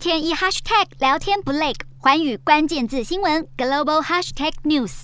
天一 hashtag 聊天不累，寰宇关键字新闻 global hashtag news。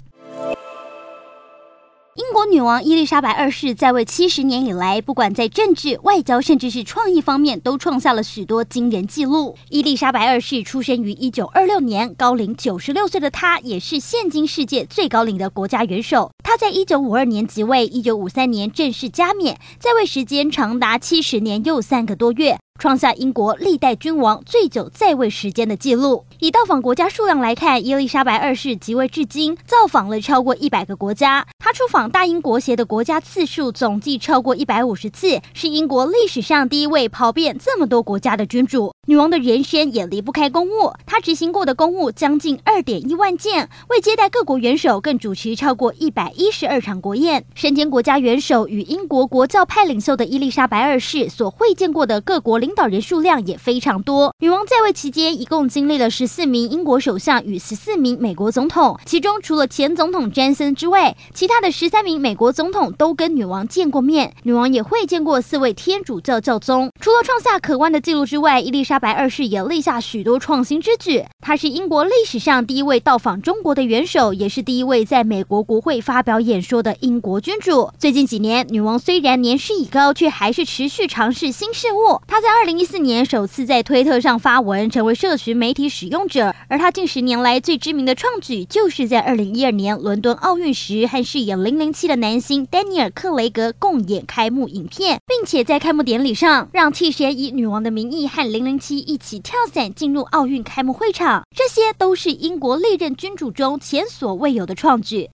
英国女王伊丽莎白二世在位七十年以来，不管在政治、外交，甚至是创意方面，都创下了许多惊人纪录。伊丽莎白二世出生于一九二六年，高龄九十六岁的她，也是现今世界最高龄的国家元首。她在一九五二年即位，一九五三年正式加冕，在位时间长达七十年又三个多月。创下英国历代君王最久在位时间的记录。以到访国家数量来看，伊丽莎白二世即位至今，造访了超过一百个国家。她出访大英国协的国家次数总计超过一百五十次，是英国历史上第一位跑遍这么多国家的君主。女王的人生也离不开公务，她执行过的公务将近二点一万件，为接待各国元首，更主持超过一百一十二场国宴。身兼国家元首与英国国教派领袖的伊丽莎白二世所会见过的各国领领导人数量也非常多。女王在位期间，一共经历了十四名英国首相与十四名美国总统，其中除了前总统詹森之外，其他的十三名美国总统都跟女王见过面。女王也会见过四位天主教教宗。除了创下可观的纪录之外，伊丽莎白二世也立下许多创新之举。她是英国历史上第一位到访中国的元首，也是第一位在美国国会发表演说的英国君主。最近几年，女王虽然年事已高，却还是持续尝试新事物。她在二零一四年首次在推特上发文，成为社群媒体使用者。而他近十年来最知名的创举，就是在二零一二年伦敦奥运时，和饰演零零七的男星丹尼尔·克雷格共演开幕影片，并且在开幕典礼上让替身以女王的名义和零零七一起跳伞进入奥运开幕会场。这些都是英国历任君主中前所未有的创举。